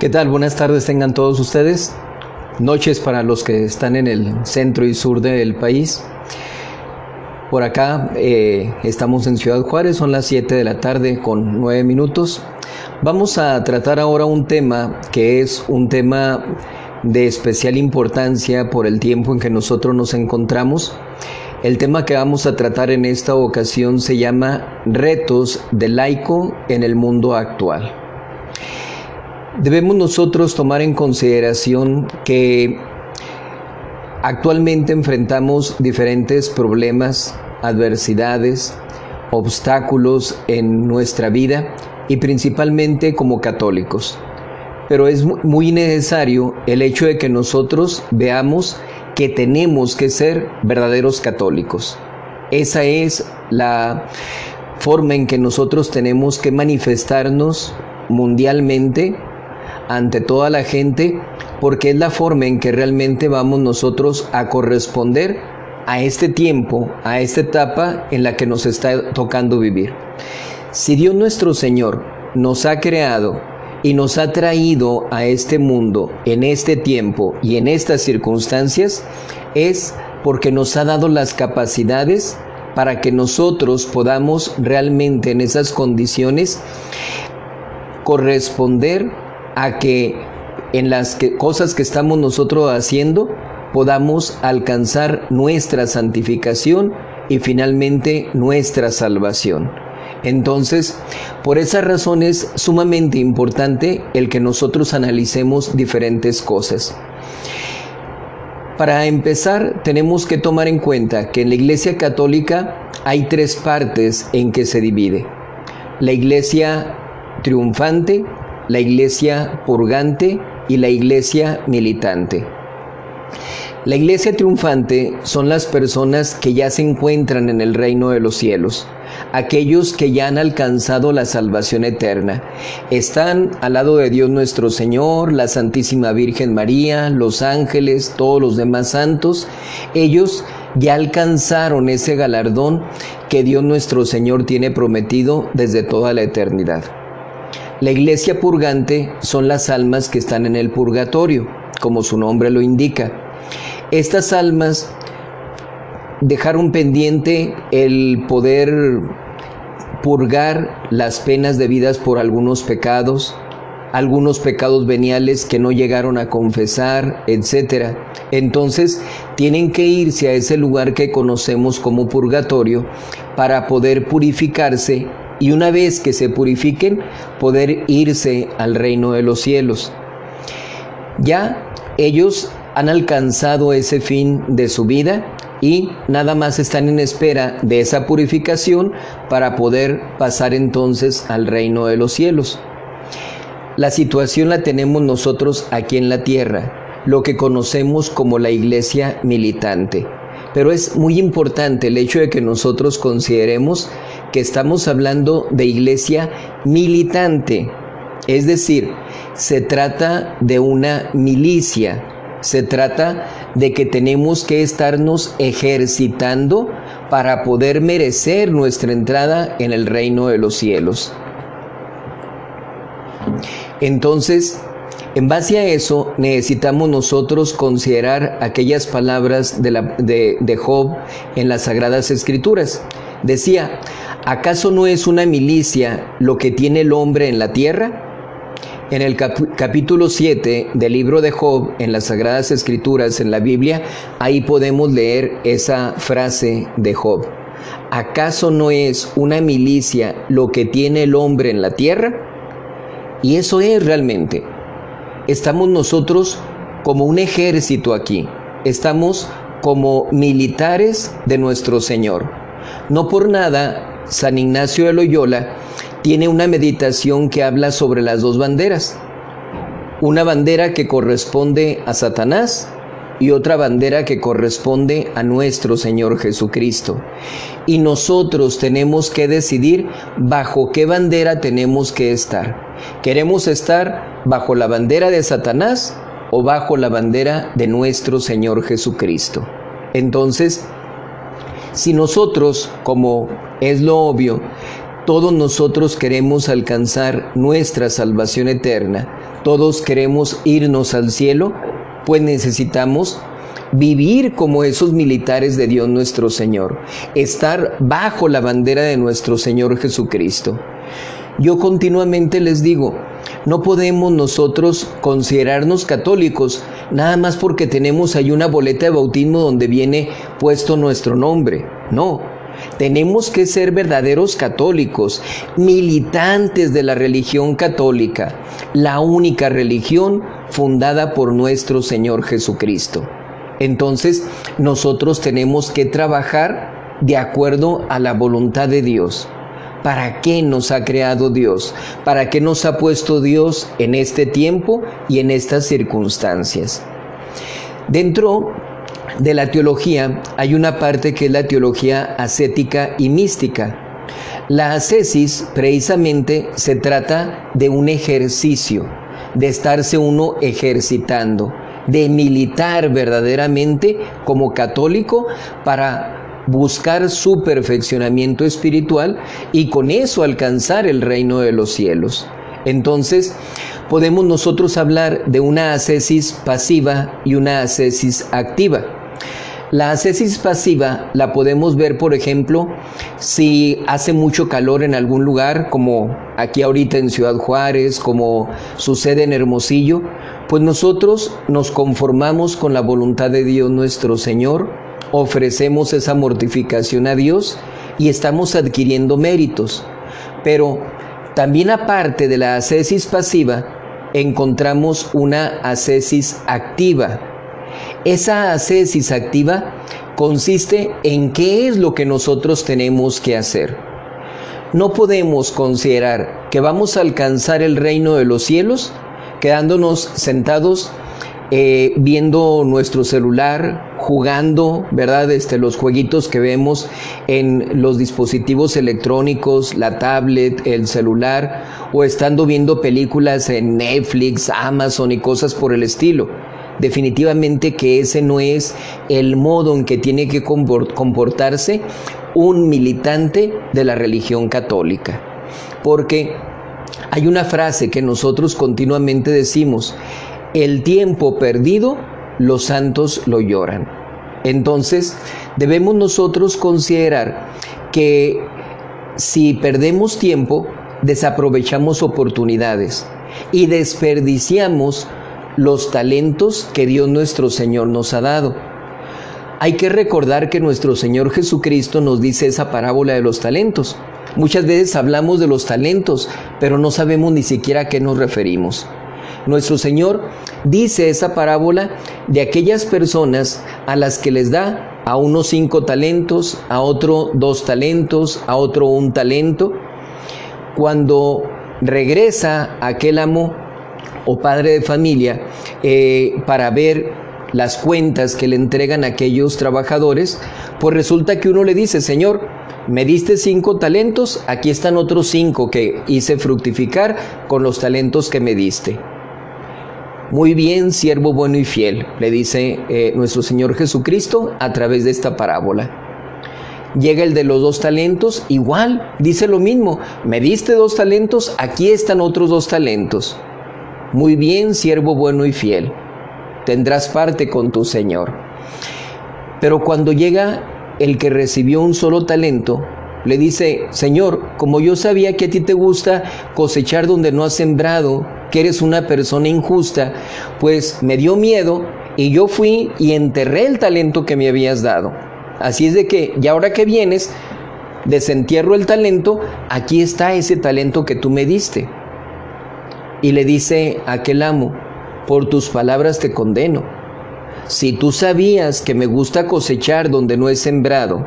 ¿Qué tal? Buenas tardes tengan todos ustedes. Noches para los que están en el centro y sur del país. Por acá eh, estamos en Ciudad Juárez, son las 7 de la tarde con 9 minutos. Vamos a tratar ahora un tema que es un tema de especial importancia por el tiempo en que nosotros nos encontramos. El tema que vamos a tratar en esta ocasión se llama Retos del laico en el mundo actual. Debemos nosotros tomar en consideración que actualmente enfrentamos diferentes problemas, adversidades, obstáculos en nuestra vida y principalmente como católicos. Pero es muy necesario el hecho de que nosotros veamos que tenemos que ser verdaderos católicos. Esa es la forma en que nosotros tenemos que manifestarnos mundialmente ante toda la gente porque es la forma en que realmente vamos nosotros a corresponder a este tiempo, a esta etapa en la que nos está tocando vivir. Si Dios nuestro Señor nos ha creado y nos ha traído a este mundo en este tiempo y en estas circunstancias, es porque nos ha dado las capacidades para que nosotros podamos realmente en esas condiciones corresponder a que en las cosas que estamos nosotros haciendo podamos alcanzar nuestra santificación y finalmente nuestra salvación. Entonces, por esa razón es sumamente importante el que nosotros analicemos diferentes cosas. Para empezar, tenemos que tomar en cuenta que en la Iglesia Católica hay tres partes en que se divide. La Iglesia triunfante, la iglesia purgante y la iglesia militante. La iglesia triunfante son las personas que ya se encuentran en el reino de los cielos, aquellos que ya han alcanzado la salvación eterna. Están al lado de Dios nuestro Señor, la Santísima Virgen María, los ángeles, todos los demás santos. Ellos ya alcanzaron ese galardón que Dios nuestro Señor tiene prometido desde toda la eternidad. La iglesia purgante son las almas que están en el purgatorio, como su nombre lo indica. Estas almas dejaron pendiente el poder purgar las penas debidas por algunos pecados, algunos pecados veniales que no llegaron a confesar, etc. Entonces tienen que irse a ese lugar que conocemos como purgatorio para poder purificarse y una vez que se purifiquen, poder irse al reino de los cielos. Ya ellos han alcanzado ese fin de su vida y nada más están en espera de esa purificación para poder pasar entonces al reino de los cielos. La situación la tenemos nosotros aquí en la tierra, lo que conocemos como la iglesia militante. Pero es muy importante el hecho de que nosotros consideremos que estamos hablando de iglesia militante, es decir, se trata de una milicia, se trata de que tenemos que estarnos ejercitando para poder merecer nuestra entrada en el reino de los cielos. Entonces, en base a eso, necesitamos nosotros considerar aquellas palabras de, de Job en las Sagradas Escrituras. Decía, ¿acaso no es una milicia lo que tiene el hombre en la tierra? En el capítulo 7 del libro de Job, en las Sagradas Escrituras, en la Biblia, ahí podemos leer esa frase de Job. ¿Acaso no es una milicia lo que tiene el hombre en la tierra? Y eso es realmente. Estamos nosotros como un ejército aquí. Estamos como militares de nuestro Señor. No por nada, San Ignacio de Loyola tiene una meditación que habla sobre las dos banderas. Una bandera que corresponde a Satanás y otra bandera que corresponde a nuestro Señor Jesucristo. Y nosotros tenemos que decidir bajo qué bandera tenemos que estar. ¿Queremos estar bajo la bandera de Satanás o bajo la bandera de nuestro Señor Jesucristo? Entonces, si nosotros, como es lo obvio, todos nosotros queremos alcanzar nuestra salvación eterna, todos queremos irnos al cielo, pues necesitamos vivir como esos militares de Dios nuestro Señor, estar bajo la bandera de nuestro Señor Jesucristo. Yo continuamente les digo, no podemos nosotros considerarnos católicos nada más porque tenemos ahí una boleta de bautismo donde viene puesto nuestro nombre. No, tenemos que ser verdaderos católicos, militantes de la religión católica, la única religión fundada por nuestro Señor Jesucristo. Entonces, nosotros tenemos que trabajar de acuerdo a la voluntad de Dios. ¿Para qué nos ha creado Dios? ¿Para qué nos ha puesto Dios en este tiempo y en estas circunstancias? Dentro de la teología hay una parte que es la teología ascética y mística. La ascesis precisamente se trata de un ejercicio, de estarse uno ejercitando, de militar verdaderamente como católico para buscar su perfeccionamiento espiritual y con eso alcanzar el reino de los cielos. Entonces, podemos nosotros hablar de una ascesis pasiva y una ascesis activa. La ascesis pasiva la podemos ver, por ejemplo, si hace mucho calor en algún lugar, como aquí ahorita en Ciudad Juárez, como sucede en Hermosillo, pues nosotros nos conformamos con la voluntad de Dios nuestro Señor, ofrecemos esa mortificación a Dios y estamos adquiriendo méritos. Pero también aparte de la ascesis pasiva, encontramos una ascesis activa esa ascesis activa consiste en qué es lo que nosotros tenemos que hacer. No podemos considerar que vamos a alcanzar el reino de los cielos quedándonos sentados eh, viendo nuestro celular, jugando, ¿verdad? Este, los jueguitos que vemos en los dispositivos electrónicos, la tablet, el celular, o estando viendo películas en Netflix, Amazon y cosas por el estilo definitivamente que ese no es el modo en que tiene que comportarse un militante de la religión católica. Porque hay una frase que nosotros continuamente decimos, el tiempo perdido, los santos lo lloran. Entonces, debemos nosotros considerar que si perdemos tiempo, desaprovechamos oportunidades y desperdiciamos los talentos que Dios nuestro Señor nos ha dado. Hay que recordar que nuestro Señor Jesucristo nos dice esa parábola de los talentos. Muchas veces hablamos de los talentos, pero no sabemos ni siquiera a qué nos referimos. Nuestro Señor dice esa parábola de aquellas personas a las que les da a unos cinco talentos, a otro dos talentos, a otro un talento. Cuando regresa aquel amo o padre de familia eh, para ver las cuentas que le entregan a aquellos trabajadores, pues resulta que uno le dice, Señor, me diste cinco talentos, aquí están otros cinco que hice fructificar con los talentos que me diste. Muy bien, siervo bueno y fiel, le dice eh, nuestro Señor Jesucristo a través de esta parábola. Llega el de los dos talentos, igual, dice lo mismo, me diste dos talentos, aquí están otros dos talentos. Muy bien, siervo bueno y fiel, tendrás parte con tu Señor. Pero cuando llega el que recibió un solo talento, le dice, Señor, como yo sabía que a ti te gusta cosechar donde no has sembrado, que eres una persona injusta, pues me dio miedo y yo fui y enterré el talento que me habías dado. Así es de que, y ahora que vienes, desentierro el talento, aquí está ese talento que tú me diste y le dice aquel amo, por tus palabras te condeno. Si tú sabías que me gusta cosechar donde no he sembrado,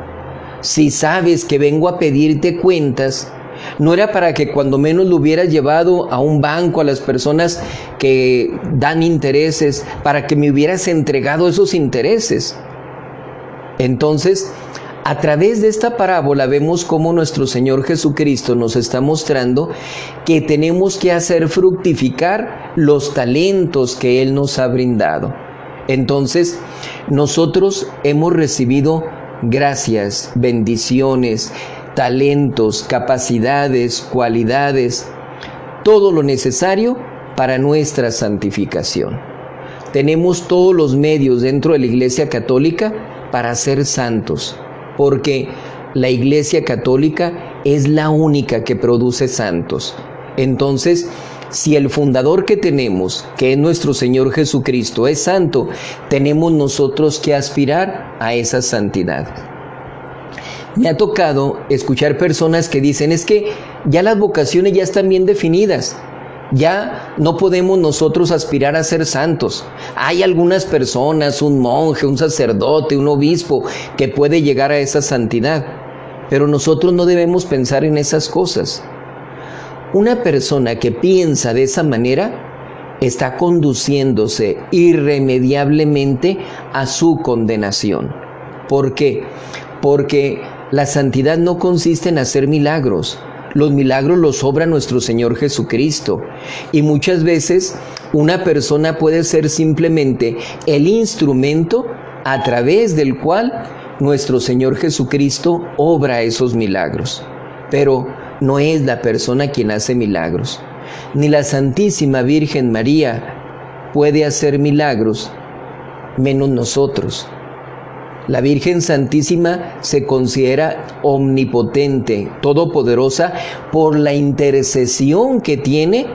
si sabes que vengo a pedirte cuentas, no era para que cuando menos lo hubieras llevado a un banco a las personas que dan intereses, para que me hubieras entregado esos intereses. Entonces, a través de esta parábola vemos cómo nuestro Señor Jesucristo nos está mostrando que tenemos que hacer fructificar los talentos que Él nos ha brindado. Entonces, nosotros hemos recibido gracias, bendiciones, talentos, capacidades, cualidades, todo lo necesario para nuestra santificación. Tenemos todos los medios dentro de la Iglesia Católica para ser santos, porque la Iglesia Católica es la única que produce santos. Entonces, si el fundador que tenemos, que es nuestro Señor Jesucristo, es santo, tenemos nosotros que aspirar a esa santidad. Me ha tocado escuchar personas que dicen, es que ya las vocaciones ya están bien definidas, ya no podemos nosotros aspirar a ser santos. Hay algunas personas, un monje, un sacerdote, un obispo, que puede llegar a esa santidad, pero nosotros no debemos pensar en esas cosas. Una persona que piensa de esa manera está conduciéndose irremediablemente a su condenación. ¿Por qué? Porque la santidad no consiste en hacer milagros. Los milagros los obra nuestro Señor Jesucristo. Y muchas veces una persona puede ser simplemente el instrumento a través del cual nuestro Señor Jesucristo obra esos milagros. Pero no es la persona quien hace milagros. Ni la Santísima Virgen María puede hacer milagros, menos nosotros. La Virgen Santísima se considera omnipotente, todopoderosa, por la intercesión que tiene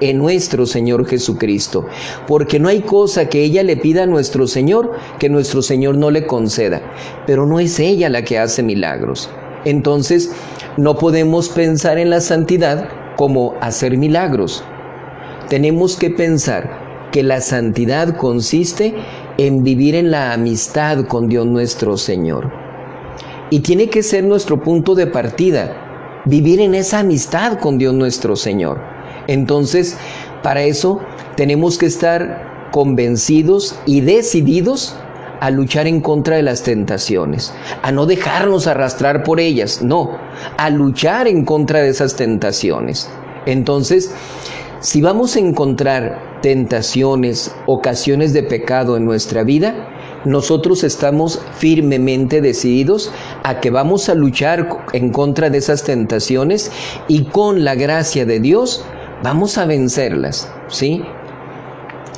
en nuestro Señor Jesucristo. Porque no hay cosa que ella le pida a nuestro Señor que nuestro Señor no le conceda. Pero no es ella la que hace milagros. Entonces, no podemos pensar en la santidad como hacer milagros. Tenemos que pensar que la santidad consiste en vivir en la amistad con Dios nuestro Señor. Y tiene que ser nuestro punto de partida, vivir en esa amistad con Dios nuestro Señor. Entonces, para eso tenemos que estar convencidos y decididos a luchar en contra de las tentaciones, a no dejarnos arrastrar por ellas, no, a luchar en contra de esas tentaciones. Entonces, si vamos a encontrar tentaciones, ocasiones de pecado en nuestra vida, nosotros estamos firmemente decididos a que vamos a luchar en contra de esas tentaciones y con la gracia de Dios vamos a vencerlas, ¿sí?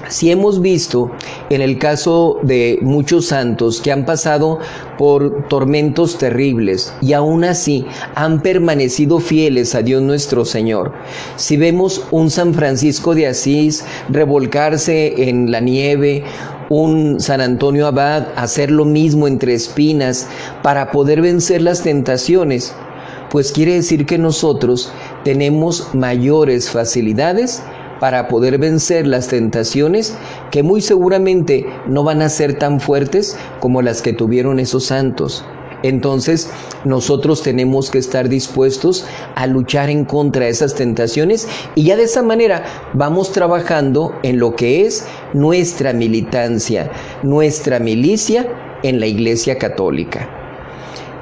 Si hemos visto en el caso de muchos santos que han pasado por tormentos terribles y aún así han permanecido fieles a Dios nuestro Señor. Si vemos un San Francisco de Asís revolcarse en la nieve, un San Antonio Abad hacer lo mismo entre espinas para poder vencer las tentaciones, pues quiere decir que nosotros tenemos mayores facilidades para poder vencer las tentaciones que muy seguramente no van a ser tan fuertes como las que tuvieron esos santos. Entonces nosotros tenemos que estar dispuestos a luchar en contra de esas tentaciones y ya de esa manera vamos trabajando en lo que es nuestra militancia, nuestra milicia en la Iglesia Católica.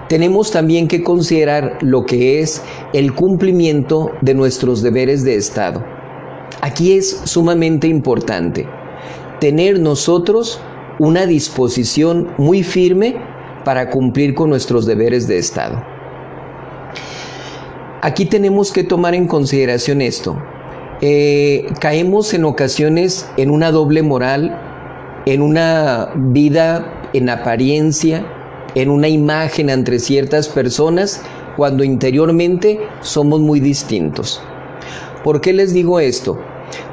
Tenemos también que considerar lo que es el cumplimiento de nuestros deberes de Estado. Aquí es sumamente importante tener nosotros una disposición muy firme para cumplir con nuestros deberes de Estado. Aquí tenemos que tomar en consideración esto. Eh, caemos en ocasiones en una doble moral, en una vida en apariencia, en una imagen entre ciertas personas, cuando interiormente somos muy distintos. ¿Por qué les digo esto?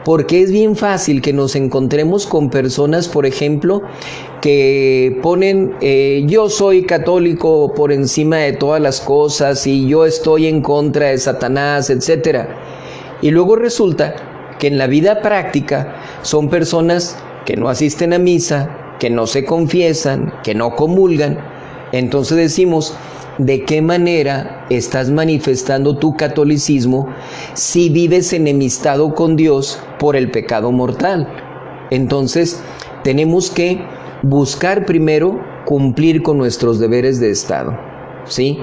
Porque es bien fácil que nos encontremos con personas, por ejemplo, que ponen eh, yo soy católico por encima de todas las cosas y yo estoy en contra de Satanás, etc. Y luego resulta que en la vida práctica son personas que no asisten a misa, que no se confiesan, que no comulgan. Entonces decimos, de qué manera estás manifestando tu catolicismo si vives enemistado con Dios por el pecado mortal. Entonces, tenemos que buscar primero cumplir con nuestros deberes de Estado. ¿Sí?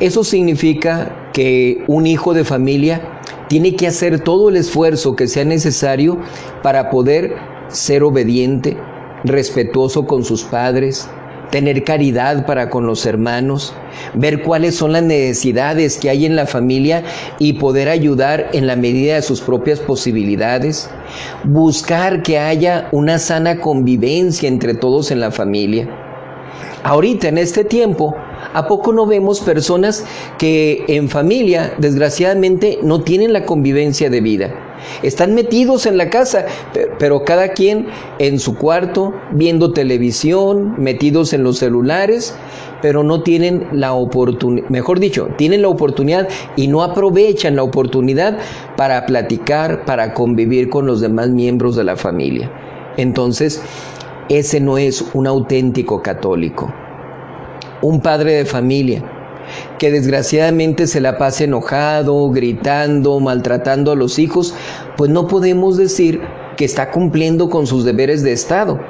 Eso significa que un hijo de familia tiene que hacer todo el esfuerzo que sea necesario para poder ser obediente, respetuoso con sus padres, tener caridad para con los hermanos, ver cuáles son las necesidades que hay en la familia y poder ayudar en la medida de sus propias posibilidades, buscar que haya una sana convivencia entre todos en la familia. Ahorita, en este tiempo, ¿A poco no vemos personas que en familia, desgraciadamente, no tienen la convivencia de vida? Están metidos en la casa, pero cada quien en su cuarto, viendo televisión, metidos en los celulares, pero no tienen la oportunidad, mejor dicho, tienen la oportunidad y no aprovechan la oportunidad para platicar, para convivir con los demás miembros de la familia. Entonces, ese no es un auténtico católico un padre de familia que desgraciadamente se la pase enojado, gritando, maltratando a los hijos, pues no podemos decir que está cumpliendo con sus deberes de Estado.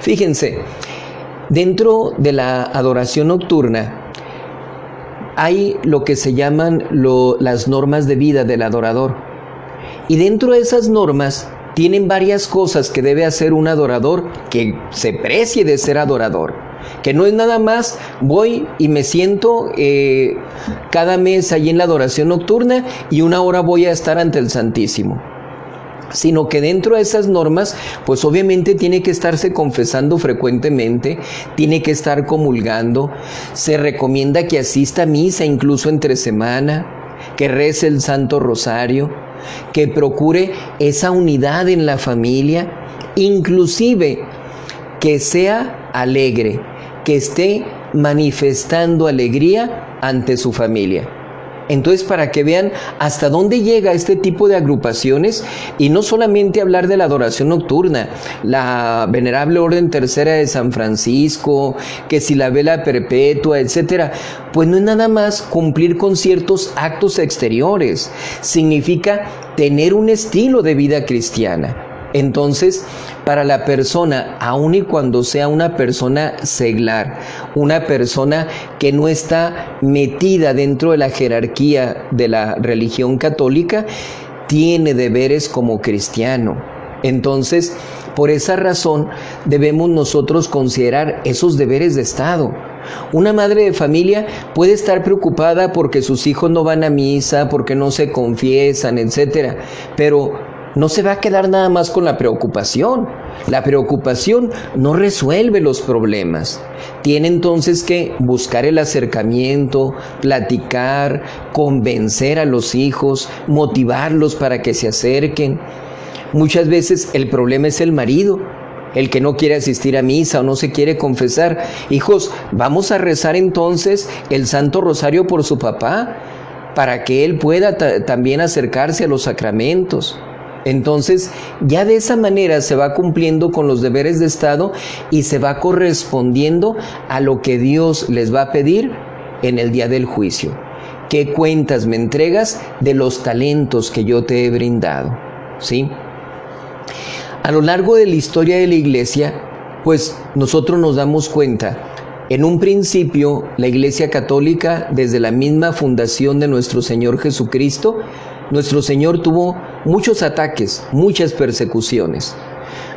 Fíjense, dentro de la adoración nocturna hay lo que se llaman las normas de vida del adorador. Y dentro de esas normas tienen varias cosas que debe hacer un adorador que se precie de ser adorador que no es nada más voy y me siento eh, cada mes allí en la adoración nocturna y una hora voy a estar ante el Santísimo. Sino que dentro de esas normas, pues obviamente tiene que estarse confesando frecuentemente, tiene que estar comulgando, se recomienda que asista a misa incluso entre semana, que rece el Santo Rosario, que procure esa unidad en la familia, inclusive que sea alegre, que esté manifestando alegría ante su familia. Entonces, para que vean hasta dónde llega este tipo de agrupaciones y no solamente hablar de la adoración nocturna, la venerable orden tercera de San Francisco, que si la vela perpetua, etcétera, pues no es nada más cumplir con ciertos actos exteriores, significa tener un estilo de vida cristiana. Entonces, para la persona, aun y cuando sea una persona seglar, una persona que no está metida dentro de la jerarquía de la religión católica, tiene deberes como cristiano. Entonces, por esa razón debemos nosotros considerar esos deberes de Estado. Una madre de familia puede estar preocupada porque sus hijos no van a misa, porque no se confiesan, etcétera, pero no se va a quedar nada más con la preocupación. La preocupación no resuelve los problemas. Tiene entonces que buscar el acercamiento, platicar, convencer a los hijos, motivarlos para que se acerquen. Muchas veces el problema es el marido, el que no quiere asistir a misa o no se quiere confesar. Hijos, vamos a rezar entonces el Santo Rosario por su papá, para que él pueda también acercarse a los sacramentos. Entonces, ya de esa manera se va cumpliendo con los deberes de Estado y se va correspondiendo a lo que Dios les va a pedir en el día del juicio. ¿Qué cuentas me entregas de los talentos que yo te he brindado? ¿Sí? A lo largo de la historia de la iglesia, pues nosotros nos damos cuenta en un principio, la Iglesia Católica, desde la misma fundación de nuestro Señor Jesucristo, nuestro Señor tuvo muchos ataques, muchas persecuciones.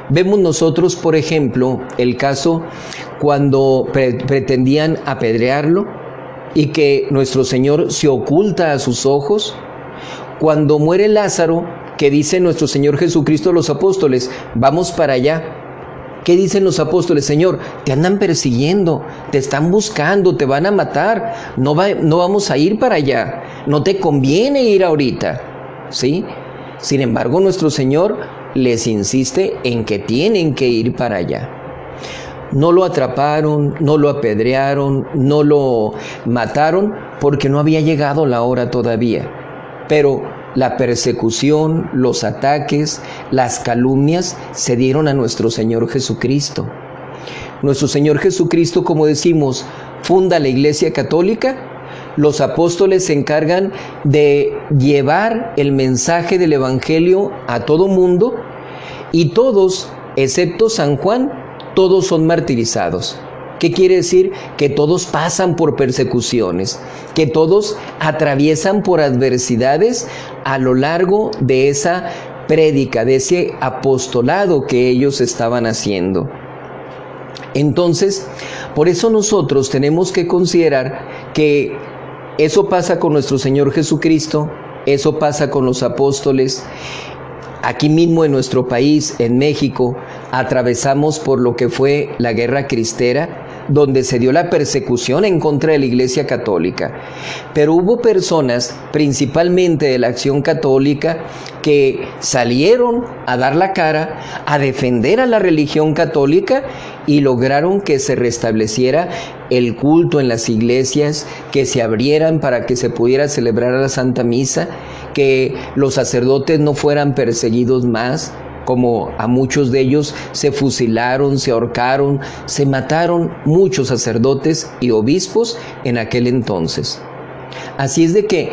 Vemos nosotros, por ejemplo, el caso cuando pretendían apedrearlo y que nuestro Señor se oculta a sus ojos. Cuando muere Lázaro, que dice nuestro Señor Jesucristo a los apóstoles, vamos para allá. ¿Qué dicen los apóstoles? Señor, te andan persiguiendo, te están buscando, te van a matar, no, no vamos a ir para allá, no te conviene ir ahorita. ¿Sí? Sin embargo, nuestro Señor les insiste en que tienen que ir para allá. No lo atraparon, no lo apedrearon, no lo mataron porque no había llegado la hora todavía. Pero la persecución, los ataques, las calumnias se dieron a nuestro Señor Jesucristo. Nuestro Señor Jesucristo, como decimos, funda la Iglesia Católica los apóstoles se encargan de llevar el mensaje del Evangelio a todo mundo y todos, excepto San Juan, todos son martirizados. ¿Qué quiere decir? Que todos pasan por persecuciones, que todos atraviesan por adversidades a lo largo de esa prédica, de ese apostolado que ellos estaban haciendo. Entonces, Por eso nosotros tenemos que considerar que eso pasa con nuestro Señor Jesucristo, eso pasa con los apóstoles. Aquí mismo en nuestro país, en México, atravesamos por lo que fue la guerra cristera, donde se dio la persecución en contra de la Iglesia Católica. Pero hubo personas, principalmente de la acción católica, que salieron a dar la cara, a defender a la religión católica y lograron que se restableciera el culto en las iglesias, que se abrieran para que se pudiera celebrar la Santa Misa, que los sacerdotes no fueran perseguidos más, como a muchos de ellos se fusilaron, se ahorcaron, se mataron muchos sacerdotes y obispos en aquel entonces. Así es de que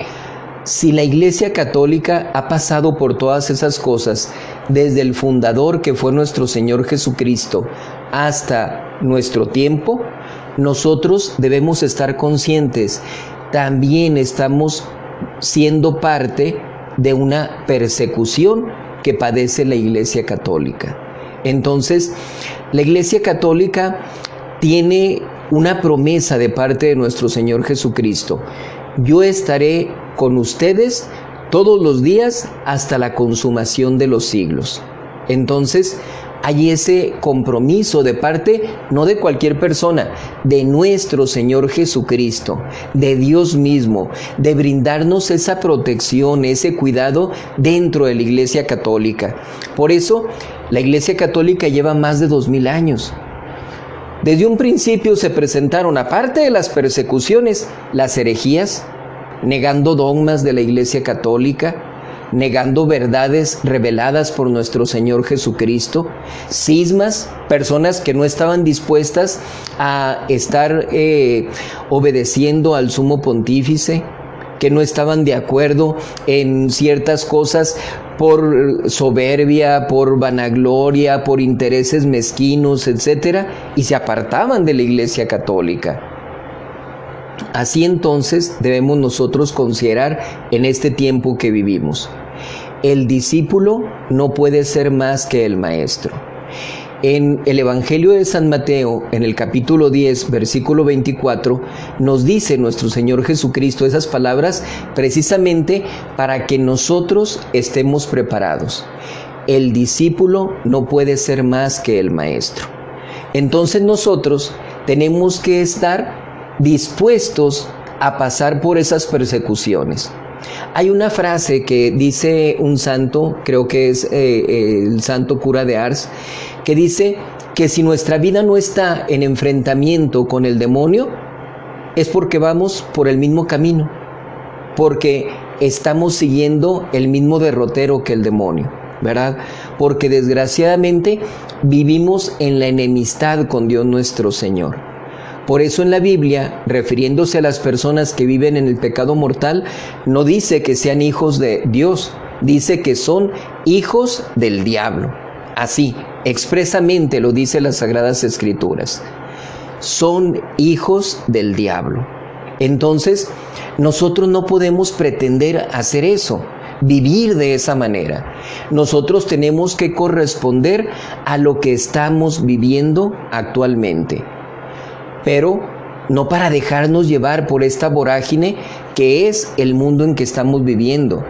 si la Iglesia Católica ha pasado por todas esas cosas, desde el fundador que fue nuestro Señor Jesucristo hasta nuestro tiempo, nosotros debemos estar conscientes, también estamos siendo parte de una persecución que padece la Iglesia Católica. Entonces, la Iglesia Católica tiene una promesa de parte de nuestro Señor Jesucristo. Yo estaré con ustedes todos los días hasta la consumación de los siglos. Entonces, hay ese compromiso de parte no de cualquier persona, de nuestro Señor Jesucristo, de Dios mismo, de brindarnos esa protección, ese cuidado dentro de la Iglesia Católica. Por eso, la Iglesia Católica lleva más de dos mil años. Desde un principio se presentaron, aparte de las persecuciones, las herejías, negando dogmas de la Iglesia Católica, negando verdades reveladas por nuestro Señor Jesucristo, cismas, personas que no estaban dispuestas a estar eh, obedeciendo al sumo pontífice, que no estaban de acuerdo en ciertas cosas por soberbia, por vanagloria, por intereses mezquinos, etcétera, y se apartaban de la Iglesia Católica. Así entonces debemos nosotros considerar en este tiempo que vivimos. El discípulo no puede ser más que el maestro. En el Evangelio de San Mateo, en el capítulo 10, versículo 24, nos dice nuestro Señor Jesucristo esas palabras precisamente para que nosotros estemos preparados. El discípulo no puede ser más que el maestro. Entonces nosotros tenemos que estar dispuestos a pasar por esas persecuciones. Hay una frase que dice un santo, creo que es eh, el santo cura de Ars, que dice que si nuestra vida no está en enfrentamiento con el demonio, es porque vamos por el mismo camino, porque estamos siguiendo el mismo derrotero que el demonio, ¿verdad? Porque desgraciadamente vivimos en la enemistad con Dios nuestro Señor. Por eso en la Biblia, refiriéndose a las personas que viven en el pecado mortal, no dice que sean hijos de Dios, dice que son hijos del diablo. Así, expresamente lo dice las Sagradas Escrituras. Son hijos del diablo. Entonces, nosotros no podemos pretender hacer eso, vivir de esa manera. Nosotros tenemos que corresponder a lo que estamos viviendo actualmente pero no para dejarnos llevar por esta vorágine que es el mundo en que estamos viviendo.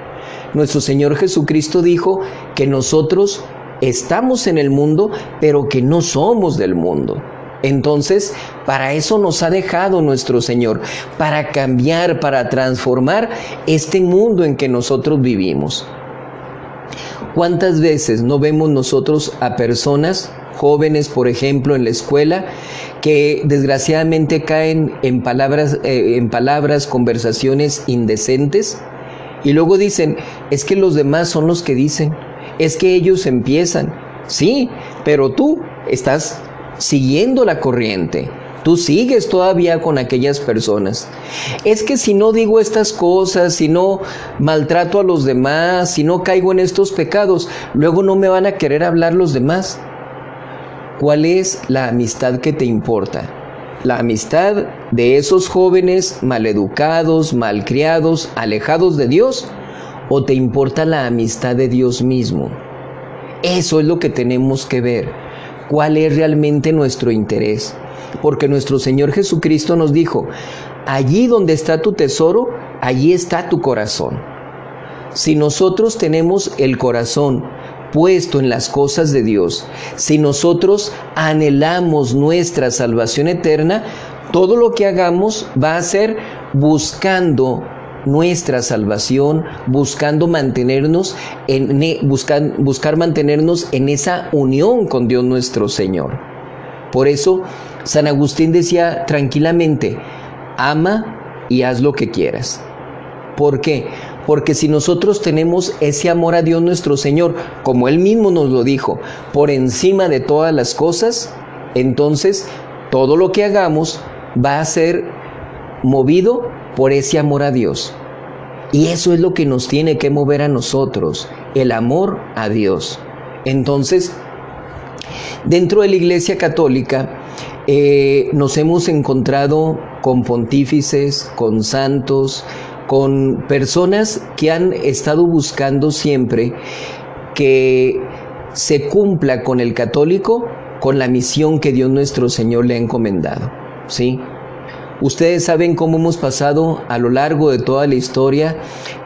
Nuestro Señor Jesucristo dijo que nosotros estamos en el mundo, pero que no somos del mundo. Entonces, para eso nos ha dejado nuestro Señor, para cambiar, para transformar este mundo en que nosotros vivimos. ¿Cuántas veces no vemos nosotros a personas jóvenes, por ejemplo, en la escuela, que desgraciadamente caen en palabras, eh, en palabras, conversaciones indecentes, y luego dicen, es que los demás son los que dicen, es que ellos empiezan, sí, pero tú estás siguiendo la corriente. Tú sigues todavía con aquellas personas. Es que si no digo estas cosas, si no maltrato a los demás, si no caigo en estos pecados, luego no me van a querer hablar los demás. ¿Cuál es la amistad que te importa? ¿La amistad de esos jóvenes maleducados, malcriados, alejados de Dios? ¿O te importa la amistad de Dios mismo? Eso es lo que tenemos que ver. ¿Cuál es realmente nuestro interés? Porque nuestro Señor Jesucristo nos dijo, allí donde está tu tesoro, allí está tu corazón. Si nosotros tenemos el corazón puesto en las cosas de Dios, si nosotros anhelamos nuestra salvación eterna, todo lo que hagamos va a ser buscando nuestra salvación, buscando mantenernos en buscar, buscar mantenernos en esa unión con Dios nuestro Señor. Por eso San Agustín decía tranquilamente, ama y haz lo que quieras. ¿Por qué? Porque si nosotros tenemos ese amor a Dios nuestro Señor, como Él mismo nos lo dijo, por encima de todas las cosas, entonces todo lo que hagamos va a ser movido por ese amor a Dios. Y eso es lo que nos tiene que mover a nosotros, el amor a Dios. Entonces, dentro de la Iglesia Católica, eh, nos hemos encontrado con pontífices, con santos, con personas que han estado buscando siempre que se cumpla con el católico con la misión que Dios nuestro Señor le ha encomendado. ¿Sí? Ustedes saben cómo hemos pasado a lo largo de toda la historia,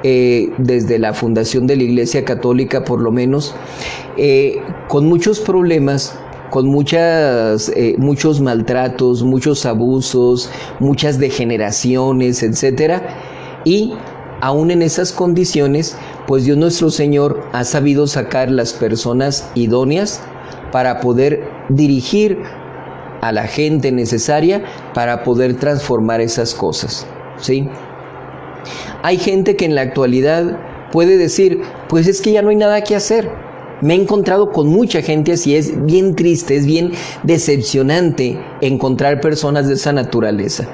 eh, desde la fundación de la Iglesia Católica por lo menos, eh, con muchos problemas, con muchas, eh, muchos maltratos, muchos abusos, muchas degeneraciones, etc. Y aún en esas condiciones, pues Dios nuestro Señor ha sabido sacar las personas idóneas para poder dirigir a la gente necesaria para poder transformar esas cosas. ¿sí? Hay gente que en la actualidad puede decir, pues es que ya no hay nada que hacer. Me he encontrado con mucha gente así, es bien triste, es bien decepcionante encontrar personas de esa naturaleza.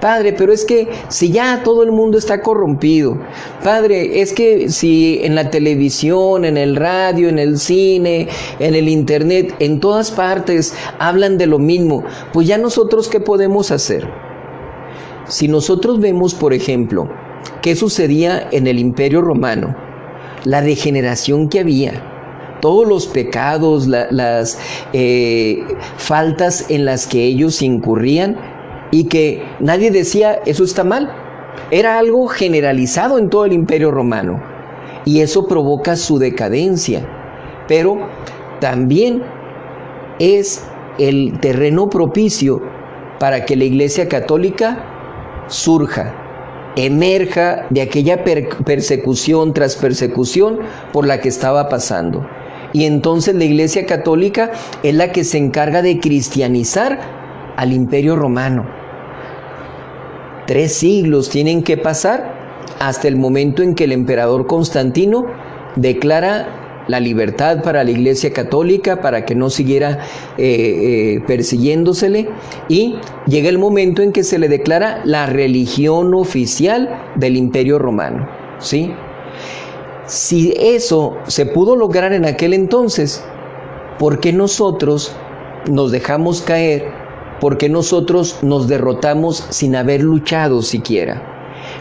Padre, pero es que si ya todo el mundo está corrompido, Padre, es que si en la televisión, en el radio, en el cine, en el internet, en todas partes hablan de lo mismo, pues ya nosotros qué podemos hacer? Si nosotros vemos, por ejemplo, qué sucedía en el imperio romano, la degeneración que había, todos los pecados, las eh, faltas en las que ellos incurrían y que nadie decía eso está mal. Era algo generalizado en todo el imperio romano y eso provoca su decadencia. Pero también es el terreno propicio para que la Iglesia Católica surja, emerja de aquella persecución tras persecución por la que estaba pasando. Y entonces la Iglesia Católica es la que se encarga de cristianizar al imperio romano. Tres siglos tienen que pasar hasta el momento en que el emperador Constantino declara la libertad para la Iglesia Católica, para que no siguiera eh, eh, persiguiéndosele, y llega el momento en que se le declara la religión oficial del Imperio Romano. ¿sí? Si eso se pudo lograr en aquel entonces, ¿por qué nosotros nos dejamos caer? ¿Por qué nosotros nos derrotamos sin haber luchado siquiera?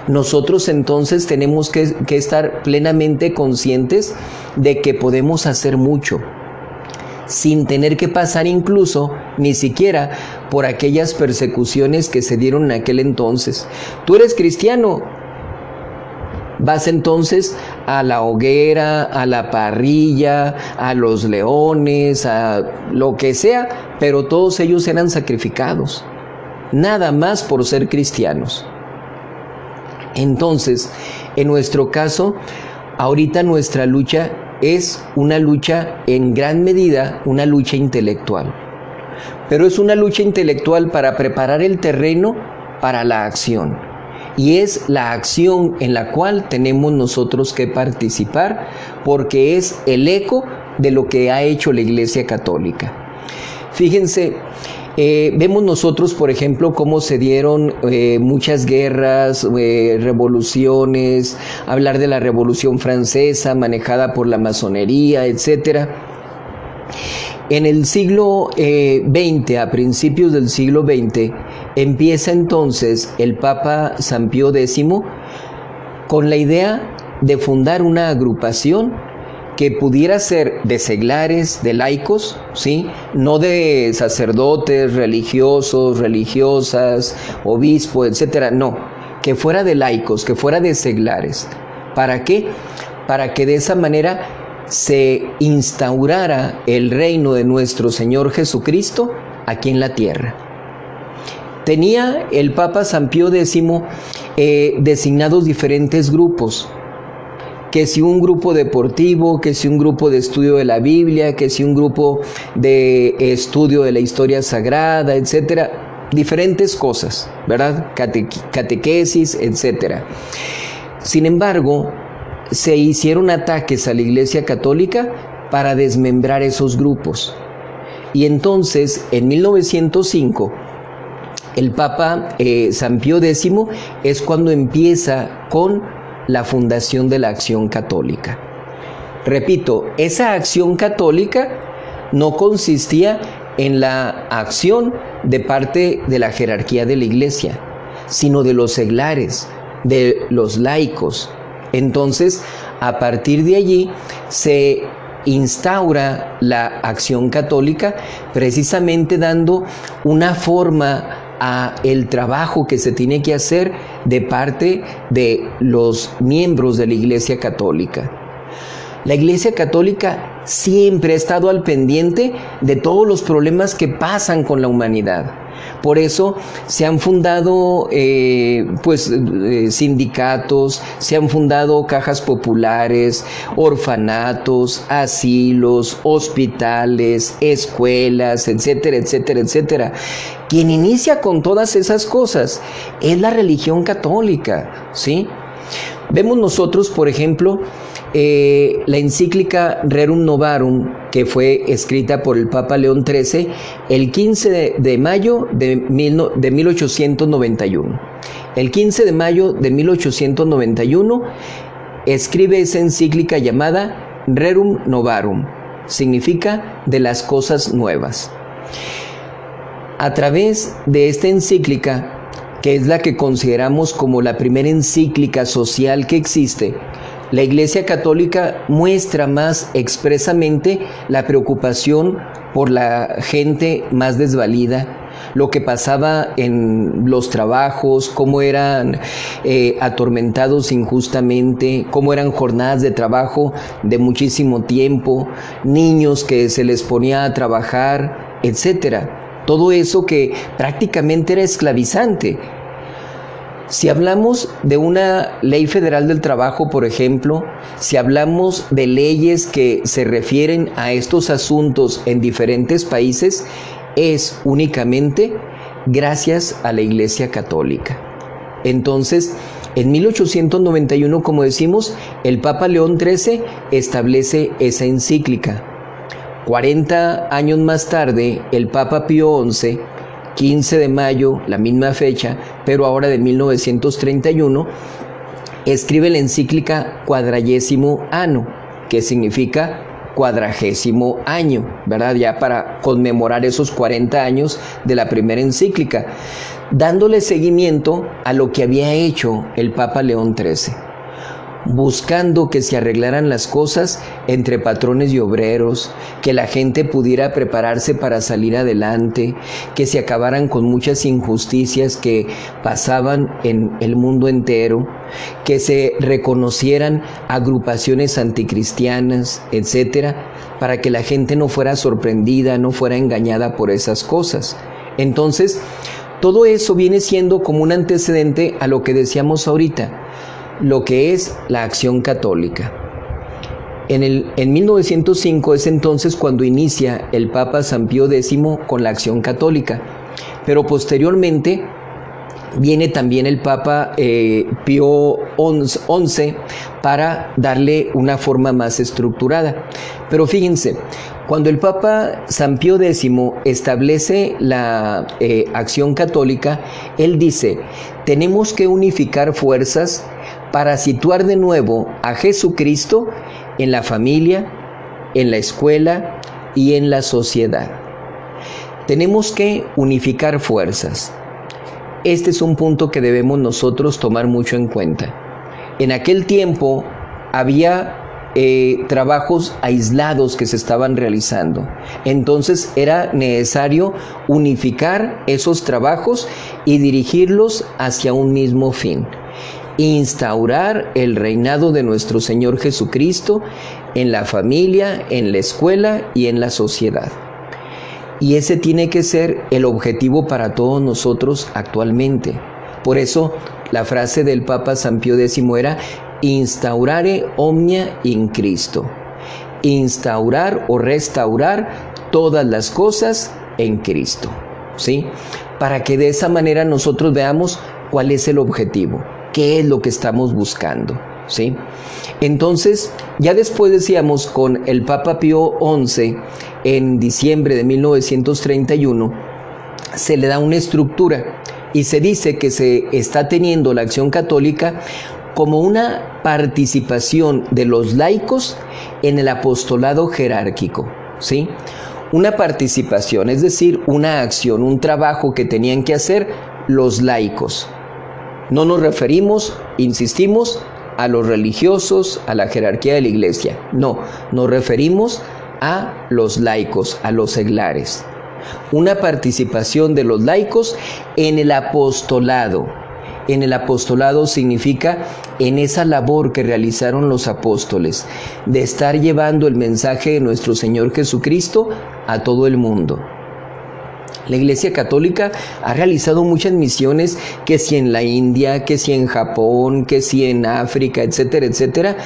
Nosotros entonces tenemos que, que estar plenamente conscientes de que podemos hacer mucho, sin tener que pasar incluso ni siquiera por aquellas persecuciones que se dieron en aquel entonces. Tú eres cristiano, Vas entonces a la hoguera, a la parrilla, a los leones, a lo que sea, pero todos ellos eran sacrificados, nada más por ser cristianos. Entonces, en nuestro caso, ahorita nuestra lucha es una lucha en gran medida, una lucha intelectual. Pero es una lucha intelectual para preparar el terreno para la acción y es la acción en la cual tenemos nosotros que participar porque es el eco de lo que ha hecho la Iglesia Católica. Fíjense, eh, vemos nosotros, por ejemplo, cómo se dieron eh, muchas guerras, eh, revoluciones, hablar de la Revolución Francesa manejada por la masonería, etc. En el siglo XX, a principios del siglo XX, Empieza entonces el Papa San Pío X con la idea de fundar una agrupación que pudiera ser de seglares, de laicos, ¿sí? No de sacerdotes, religiosos, religiosas, obispo, etcétera, no, que fuera de laicos, que fuera de seglares. ¿Para qué? Para que de esa manera se instaurara el reino de nuestro Señor Jesucristo aquí en la tierra. Tenía el Papa San Pío X eh, designados diferentes grupos, que si un grupo deportivo, que si un grupo de estudio de la Biblia, que si un grupo de estudio de la historia sagrada, etcétera, diferentes cosas, ¿verdad? catequesis, etcétera. Sin embargo, se hicieron ataques a la Iglesia Católica para desmembrar esos grupos. Y entonces, en 1905, el Papa eh, San Pío X es cuando empieza con la fundación de la acción católica. Repito, esa acción católica no consistía en la acción de parte de la jerarquía de la iglesia, sino de los seglares, de los laicos. Entonces, a partir de allí se instaura la acción católica precisamente dando una forma a el trabajo que se tiene que hacer de parte de los miembros de la Iglesia Católica. La Iglesia Católica siempre ha estado al pendiente de todos los problemas que pasan con la humanidad. Por eso se han fundado eh, pues, eh, sindicatos, se han fundado cajas populares, orfanatos, asilos, hospitales, escuelas, etcétera, etcétera, etcétera. Quien inicia con todas esas cosas es la religión católica, ¿sí? Vemos nosotros, por ejemplo, eh, la encíclica Rerum Novarum, que fue escrita por el Papa León XIII el 15 de, mayo de, de 1891. El 15 de mayo de 1891 escribe esa encíclica llamada Rerum Novarum, significa de las cosas nuevas. A través de esta encíclica, que es la que consideramos como la primera encíclica social que existe, la Iglesia Católica muestra más expresamente la preocupación por la gente más desvalida, lo que pasaba en los trabajos, cómo eran eh, atormentados injustamente, cómo eran jornadas de trabajo de muchísimo tiempo, niños que se les ponía a trabajar, etcétera. Todo eso que prácticamente era esclavizante si hablamos de una ley federal del trabajo, por ejemplo, si hablamos de leyes que se refieren a estos asuntos en diferentes países, es únicamente gracias a la Iglesia Católica. Entonces, en 1891, como decimos, el Papa León XIII establece esa encíclica. 40 años más tarde, el Papa Pío XI 15 de mayo, la misma fecha, pero ahora de 1931, escribe la encíclica Cuadragésimo Ano, que significa cuadragésimo año, ¿verdad? Ya para conmemorar esos 40 años de la primera encíclica, dándole seguimiento a lo que había hecho el Papa León XIII buscando que se arreglaran las cosas entre patrones y obreros, que la gente pudiera prepararse para salir adelante, que se acabaran con muchas injusticias que pasaban en el mundo entero, que se reconocieran agrupaciones anticristianas, etcétera, para que la gente no fuera sorprendida, no fuera engañada por esas cosas. Entonces, todo eso viene siendo como un antecedente a lo que decíamos ahorita lo que es la acción católica. En, el, en 1905 es entonces cuando inicia el Papa San Pío X con la acción católica, pero posteriormente viene también el Papa eh, Pío XI para darle una forma más estructurada. Pero fíjense, cuando el Papa San Pío X establece la eh, acción católica, él dice, tenemos que unificar fuerzas para situar de nuevo a Jesucristo en la familia, en la escuela y en la sociedad. Tenemos que unificar fuerzas. Este es un punto que debemos nosotros tomar mucho en cuenta. En aquel tiempo había eh, trabajos aislados que se estaban realizando. Entonces era necesario unificar esos trabajos y dirigirlos hacia un mismo fin. Instaurar el reinado de nuestro Señor Jesucristo en la familia, en la escuela y en la sociedad. Y ese tiene que ser el objetivo para todos nosotros actualmente. Por eso la frase del Papa San Pío X era instaurare omnia in Cristo. Instaurar o restaurar todas las cosas en Cristo. ¿Sí? Para que de esa manera nosotros veamos cuál es el objetivo, qué es lo que estamos buscando. ¿Sí? Entonces, ya después decíamos con el Papa Pío XI, en diciembre de 1931, se le da una estructura y se dice que se está teniendo la acción católica como una participación de los laicos en el apostolado jerárquico, ¿sí? Una participación, es decir, una acción, un trabajo que tenían que hacer los laicos. No nos referimos, insistimos, a los religiosos, a la jerarquía de la iglesia. No, nos referimos a los laicos, a los seglares. Una participación de los laicos en el apostolado, en el apostolado significa en esa labor que realizaron los apóstoles, de estar llevando el mensaje de nuestro Señor Jesucristo a todo el mundo. La Iglesia Católica ha realizado muchas misiones, que si en la India, que si en Japón, que si en África, etcétera, etcétera,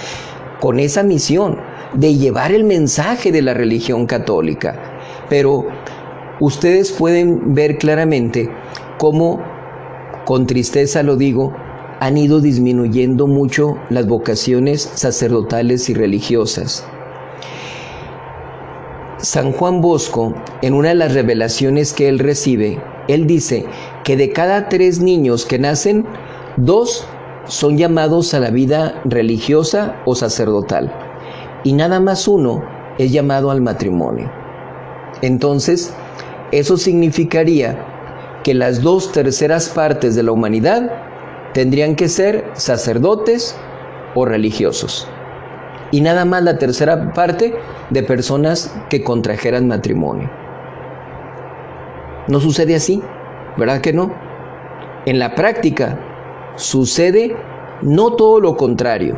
con esa misión de llevar el mensaje de la religión católica. Pero ustedes pueden ver claramente cómo con tristeza lo digo, han ido disminuyendo mucho las vocaciones sacerdotales y religiosas. San Juan Bosco, en una de las revelaciones que él recibe, él dice que de cada tres niños que nacen, dos son llamados a la vida religiosa o sacerdotal y nada más uno es llamado al matrimonio. Entonces, eso significaría que las dos terceras partes de la humanidad tendrían que ser sacerdotes o religiosos. Y nada más la tercera parte de personas que contrajeran matrimonio. No sucede así, ¿verdad que no? En la práctica sucede no todo lo contrario,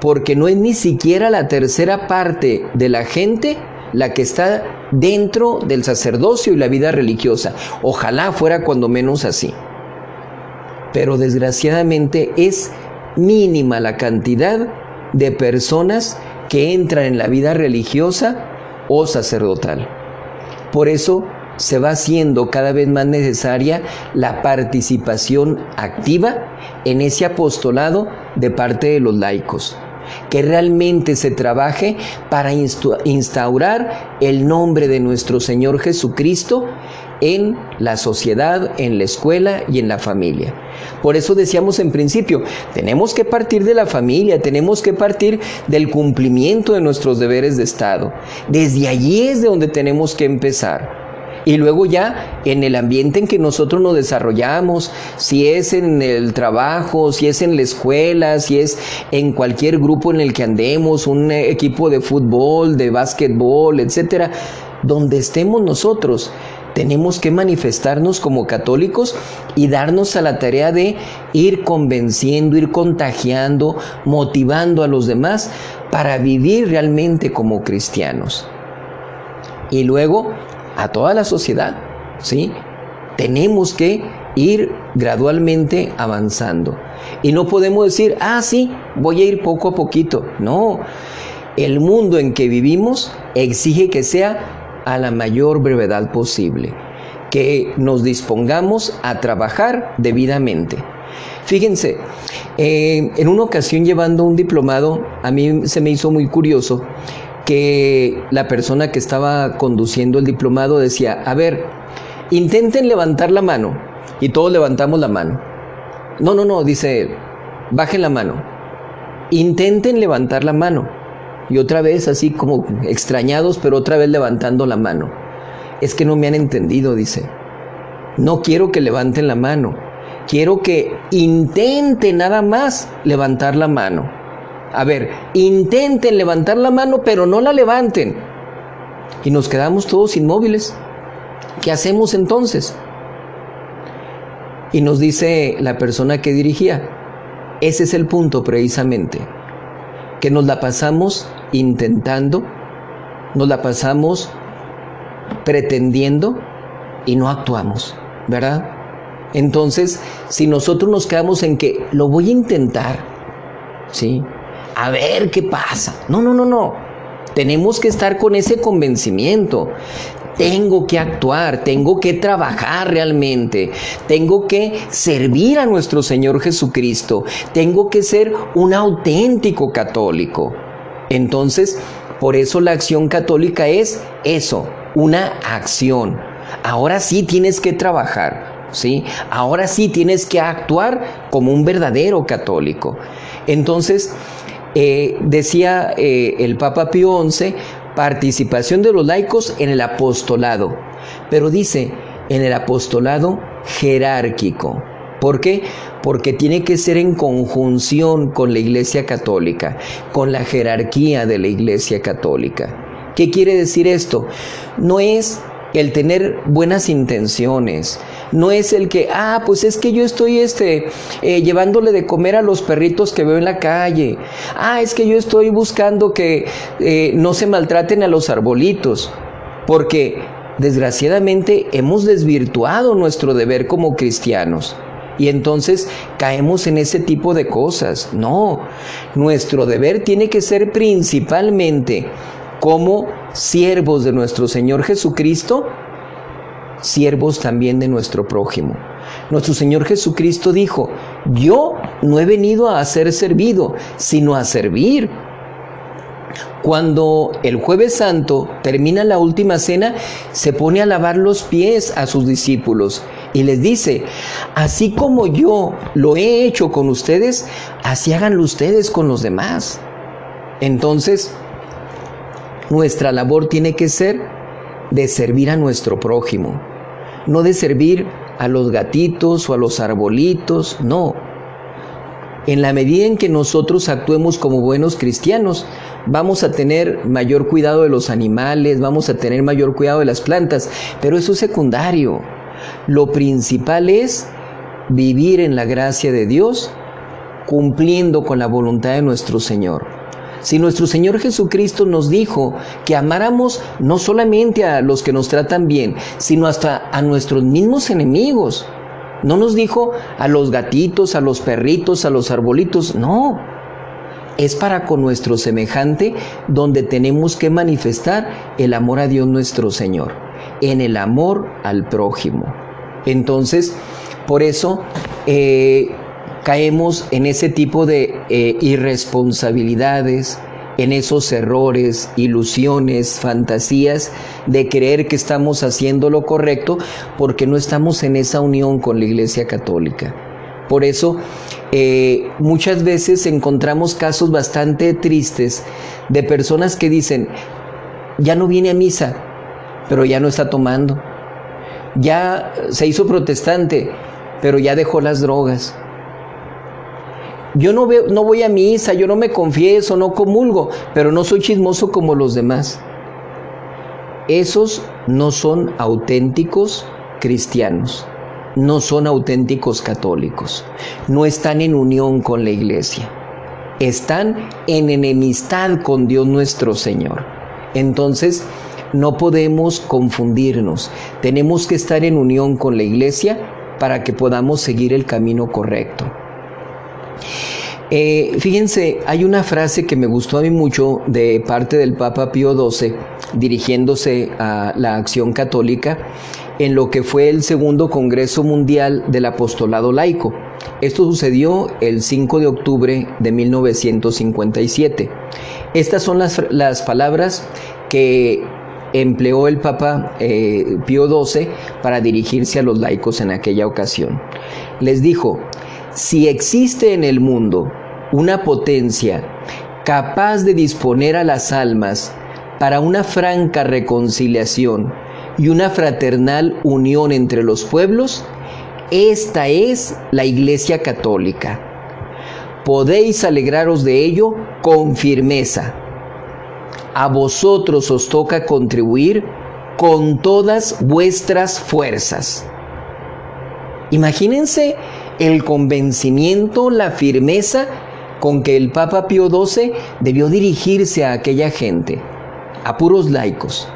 porque no es ni siquiera la tercera parte de la gente la que está dentro del sacerdocio y la vida religiosa. Ojalá fuera cuando menos así. Pero desgraciadamente es mínima la cantidad de personas que entran en la vida religiosa o sacerdotal. Por eso se va haciendo cada vez más necesaria la participación activa en ese apostolado de parte de los laicos que realmente se trabaje para instaurar el nombre de nuestro Señor Jesucristo en la sociedad, en la escuela y en la familia. Por eso decíamos en principio, tenemos que partir de la familia, tenemos que partir del cumplimiento de nuestros deberes de Estado. Desde allí es de donde tenemos que empezar. Y luego ya en el ambiente en que nosotros nos desarrollamos, si es en el trabajo, si es en la escuela, si es en cualquier grupo en el que andemos, un equipo de fútbol, de básquetbol, etcétera, donde estemos nosotros, tenemos que manifestarnos como católicos y darnos a la tarea de ir convenciendo, ir contagiando, motivando a los demás para vivir realmente como cristianos. Y luego a toda la sociedad, ¿sí? Tenemos que ir gradualmente avanzando. Y no podemos decir, ah, sí, voy a ir poco a poquito. No, el mundo en que vivimos exige que sea a la mayor brevedad posible, que nos dispongamos a trabajar debidamente. Fíjense, eh, en una ocasión llevando un diplomado, a mí se me hizo muy curioso que la persona que estaba conduciendo el diplomado decía, a ver, intenten levantar la mano. Y todos levantamos la mano. No, no, no, dice, bajen la mano. Intenten levantar la mano. Y otra vez así como extrañados, pero otra vez levantando la mano. Es que no me han entendido, dice. No quiero que levanten la mano. Quiero que intenten nada más levantar la mano. A ver, intenten levantar la mano, pero no la levanten. Y nos quedamos todos inmóviles. ¿Qué hacemos entonces? Y nos dice la persona que dirigía, ese es el punto precisamente, que nos la pasamos intentando, nos la pasamos pretendiendo y no actuamos, ¿verdad? Entonces, si nosotros nos quedamos en que lo voy a intentar, ¿sí? A ver qué pasa. No, no, no, no. Tenemos que estar con ese convencimiento. Tengo que actuar, tengo que trabajar realmente, tengo que servir a nuestro Señor Jesucristo, tengo que ser un auténtico católico. Entonces, por eso la acción católica es eso, una acción. Ahora sí tienes que trabajar, ¿sí? Ahora sí tienes que actuar como un verdadero católico. Entonces, eh, decía eh, el Papa Pío XI, participación de los laicos en el apostolado, pero dice, en el apostolado jerárquico. ¿Por qué? Porque tiene que ser en conjunción con la Iglesia Católica, con la jerarquía de la Iglesia Católica. ¿Qué quiere decir esto? No es el tener buenas intenciones, no es el que, ah, pues es que yo estoy este, eh, llevándole de comer a los perritos que veo en la calle, ah, es que yo estoy buscando que eh, no se maltraten a los arbolitos, porque desgraciadamente hemos desvirtuado nuestro deber como cristianos. Y entonces caemos en ese tipo de cosas. No, nuestro deber tiene que ser principalmente como siervos de nuestro Señor Jesucristo, siervos también de nuestro prójimo. Nuestro Señor Jesucristo dijo, yo no he venido a ser servido, sino a servir. Cuando el jueves santo termina la última cena, se pone a lavar los pies a sus discípulos y les dice, así como yo lo he hecho con ustedes, así háganlo ustedes con los demás. Entonces, nuestra labor tiene que ser de servir a nuestro prójimo, no de servir a los gatitos o a los arbolitos, no. En la medida en que nosotros actuemos como buenos cristianos, vamos a tener mayor cuidado de los animales, vamos a tener mayor cuidado de las plantas, pero eso es secundario. Lo principal es vivir en la gracia de Dios, cumpliendo con la voluntad de nuestro Señor. Si nuestro Señor Jesucristo nos dijo que amáramos no solamente a los que nos tratan bien, sino hasta a nuestros mismos enemigos. No nos dijo a los gatitos, a los perritos, a los arbolitos, no. Es para con nuestro semejante donde tenemos que manifestar el amor a Dios nuestro Señor, en el amor al prójimo. Entonces, por eso, eh, caemos en ese tipo de eh, irresponsabilidades, en esos errores, ilusiones, fantasías de creer que estamos haciendo lo correcto porque no estamos en esa unión con la Iglesia Católica. Por eso eh, muchas veces encontramos casos bastante tristes de personas que dicen, ya no viene a misa, pero ya no está tomando. Ya se hizo protestante, pero ya dejó las drogas yo no, veo, no voy a misa, yo no me confieso, no comulgo, pero no soy chismoso como los demás. Esos no son auténticos cristianos, no son auténticos católicos, no están en unión con la iglesia, están en enemistad con Dios nuestro Señor. Entonces, no podemos confundirnos, tenemos que estar en unión con la iglesia para que podamos seguir el camino correcto. Eh, fíjense, hay una frase que me gustó a mí mucho de parte del Papa Pío XII, dirigiéndose a la acción católica, en lo que fue el segundo Congreso Mundial del Apostolado Laico. Esto sucedió el 5 de octubre de 1957. Estas son las, palabras que empleó el Papa eh, Pío XII para dirigirse a los laicos en aquella ocasión. Les dijo, si existe en el mundo una potencia capaz de disponer a las almas para una franca reconciliación y una fraternal unión entre los pueblos, esta es la Iglesia Católica. podéis alegraros de ello con firmeza. A vosotros os toca contribuir con todas vuestras fuerzas. Imagínense el convencimiento, la firmeza con que el Papa Pío XII debió dirigirse a aquella gente, a puros laicos.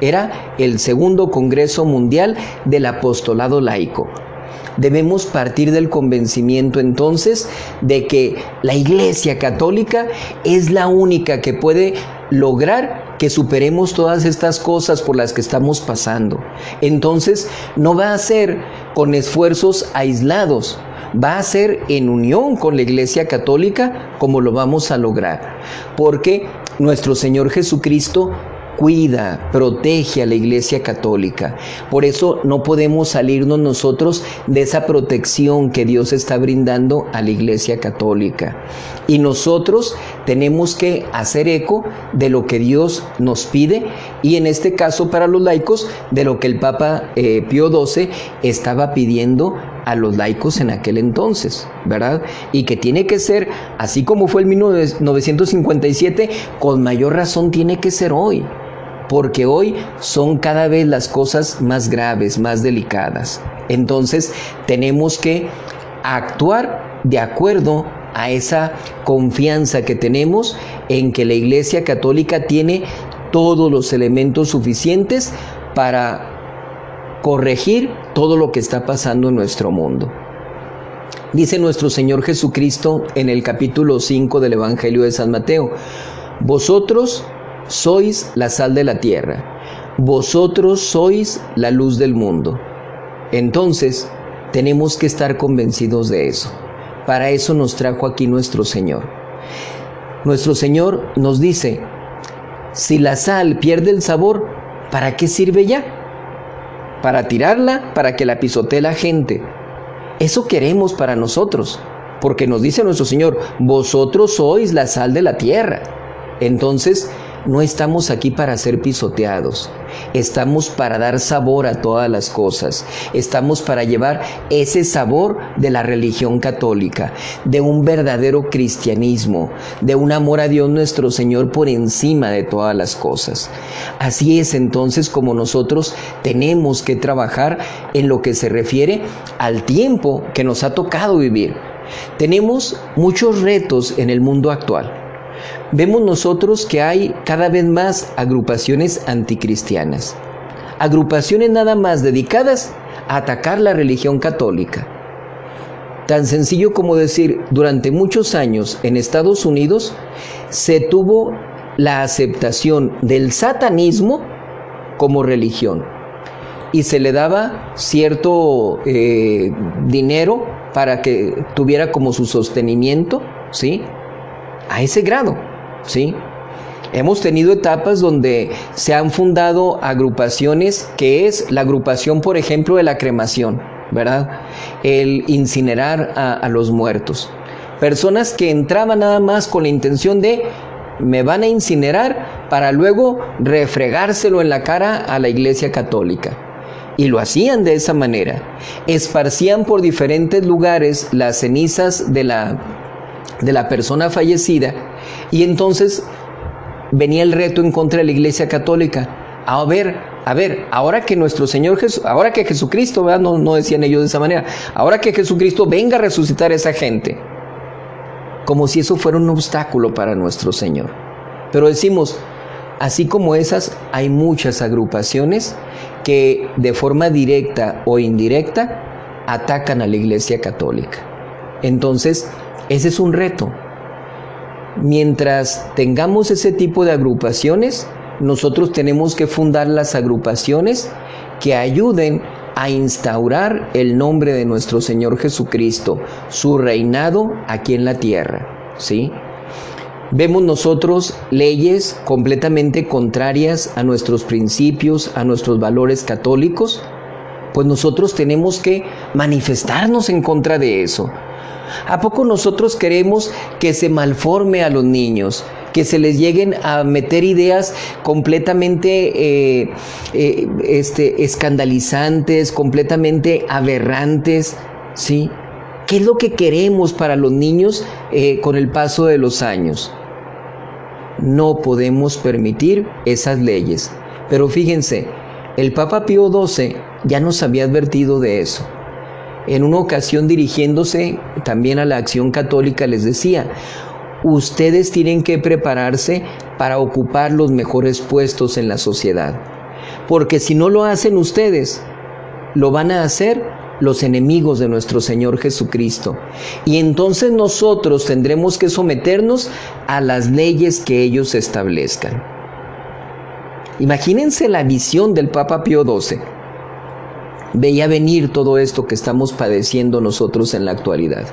Era el segundo Congreso Mundial del Apostolado Laico. Debemos partir del convencimiento entonces de que la Iglesia Católica es la única que puede lograr que superemos todas estas cosas por las que estamos pasando. Entonces, no va a ser con esfuerzos aislados, va a ser en unión con la Iglesia Católica como lo vamos a lograr. Porque nuestro Señor Jesucristo cuida, protege a la Iglesia Católica. Por eso no podemos salirnos nosotros de esa protección que Dios está brindando a la Iglesia Católica. Y nosotros tenemos que hacer eco de lo que Dios nos pide y en este caso para los laicos de lo que el Papa eh, Pío XII estaba pidiendo a los laicos en aquel entonces, ¿verdad? Y que tiene que ser, así como fue el 1957, con mayor razón tiene que ser hoy porque hoy son cada vez las cosas más graves, más delicadas. Entonces tenemos que actuar de acuerdo a esa confianza que tenemos en que la Iglesia Católica tiene todos los elementos suficientes para corregir todo lo que está pasando en nuestro mundo. Dice nuestro Señor Jesucristo en el capítulo 5 del Evangelio de San Mateo, vosotros sois la sal de la tierra, vosotros sois la luz del mundo. Entonces, tenemos que estar convencidos de eso. Para eso nos trajo aquí nuestro Señor. Nuestro Señor nos dice, si la sal pierde el sabor, ¿para qué sirve ya? Para tirarla, para que la pisotee la gente. Eso queremos para nosotros, porque nos dice nuestro Señor, vosotros sois la sal de la tierra. Entonces, no estamos aquí para ser pisoteados. Estamos para dar sabor a todas las cosas. Estamos para llevar ese sabor de la religión católica, de un verdadero cristianismo, de un amor a Dios nuestro Señor por encima de todas las cosas. Así es entonces como nosotros tenemos que trabajar en lo que se refiere al tiempo que nos ha tocado vivir. Tenemos muchos retos en el mundo actual vemos nosotros que hay cada vez más agrupaciones anticristianas, agrupaciones nada más dedicadas a atacar la religión católica. Tan sencillo como decir, durante muchos años en Estados Unidos se tuvo la aceptación del satanismo como religión y se le daba cierto eh, dinero para que tuviera como su sostenimiento, ¿sí? A ese grado. ¿sí? Hemos tenido etapas donde se han fundado agrupaciones que es la agrupación, por ejemplo, de la cremación, ¿verdad? El incinerar a, los muertos. Personas que entraban nada más con la intención de me van a incinerar para luego refregárselo en la cara a la iglesia católica. Y lo hacían de esa manera. Esparcían por diferentes lugares las cenizas de la, de la persona fallecida y entonces venía el reto en contra de la Iglesia Católica. A ver, a ver, ahora que nuestro Señor Jesús, ahora que Jesucristo, No, no decían ellos de esa manera, ahora que Jesucristo venga a resucitar a esa gente, como si eso fuera un obstáculo para nuestro Señor. Pero decimos, así como esas, hay muchas agrupaciones que de forma directa o indirecta atacan a la Iglesia Católica. Entonces, ese es un reto. Mientras tengamos ese tipo de agrupaciones, nosotros tenemos que fundar las agrupaciones que ayuden a instaurar el nombre de nuestro Señor Jesucristo, su reinado aquí en la tierra, ¿sí? Vemos nosotros leyes completamente contrarias a nuestros principios, a nuestros valores católicos, pues nosotros tenemos que manifestarnos en contra de eso. ¿A poco nosotros queremos que se malforme a los niños? que se les lleguen a meter ideas completamente eh, eh, este, escandalizantes, completamente aberrantes, ¿sí? ¿Qué es lo que queremos para los niños eh, con el paso de los años? No podemos permitir esas leyes. Pero fíjense, el Papa Pío XII ya nos había advertido de eso. En una ocasión dirigiéndose también a la acción católica les decía, ustedes tienen que prepararse para ocupar los mejores puestos en la sociedad. Porque si no lo hacen ustedes, lo van a hacer los enemigos de nuestro Señor Jesucristo. Y entonces nosotros tendremos que someternos a las leyes que ellos establezcan. Imagínense la visión del Papa Pío XII. Veía venir todo esto que estamos padeciendo nosotros en la actualidad.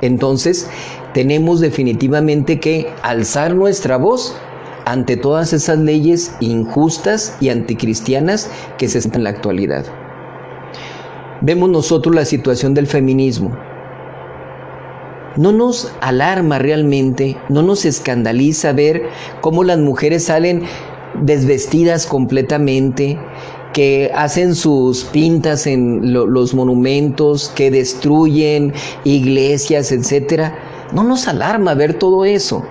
Entonces, tenemos definitivamente que alzar nuestra voz ante todas esas leyes injustas y anticristianas que se están en la actualidad. Vemos nosotros la situación del feminismo. No nos alarma realmente, no nos escandaliza ver cómo las mujeres salen desvestidas completamente, que hacen sus pintas en los monumentos, que destruyen iglesias, etc. No nos alarma ver todo eso.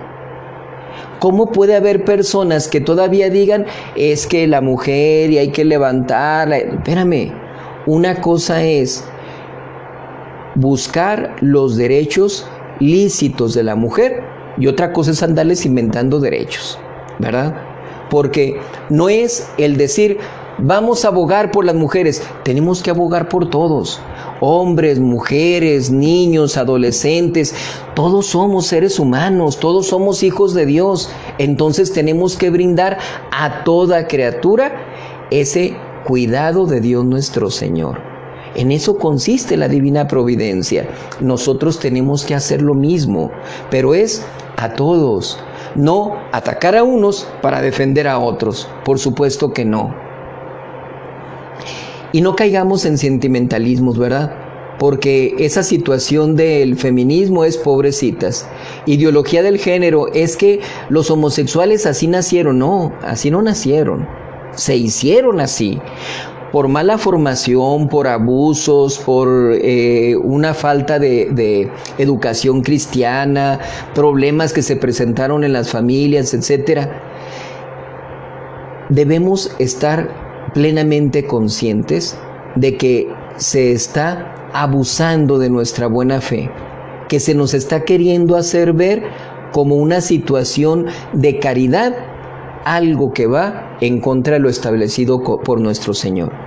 ¿Cómo puede haber personas que todavía digan es que la mujer y hay que levantarla? Espérame, una cosa es buscar los derechos lícitos de la mujer y otra cosa es andarles inventando derechos, ¿verdad? Porque no es el decir, Vamos a abogar por las mujeres. Tenemos que abogar por todos. Hombres, mujeres, niños, adolescentes. Todos somos seres humanos. Todos somos hijos de Dios. Entonces tenemos que brindar a toda criatura ese cuidado de Dios nuestro Señor. En eso consiste la divina providencia. Nosotros tenemos que hacer lo mismo, pero es a todos. No atacar a unos para defender a otros. Por supuesto que no. Y no caigamos en sentimentalismos, ¿verdad? Porque esa situación del feminismo es pobrecitas. Ideología del género es que los homosexuales así nacieron. No, así no nacieron. Se hicieron así por mala formación, por abusos, por eh, una falta de, de, educación cristiana, problemas que se presentaron en las familias, etc. Debemos estar plenamente conscientes de que se está abusando de nuestra buena fe, que se nos está queriendo hacer ver como una situación de caridad, algo que va en contra de lo establecido por nuestro Señor.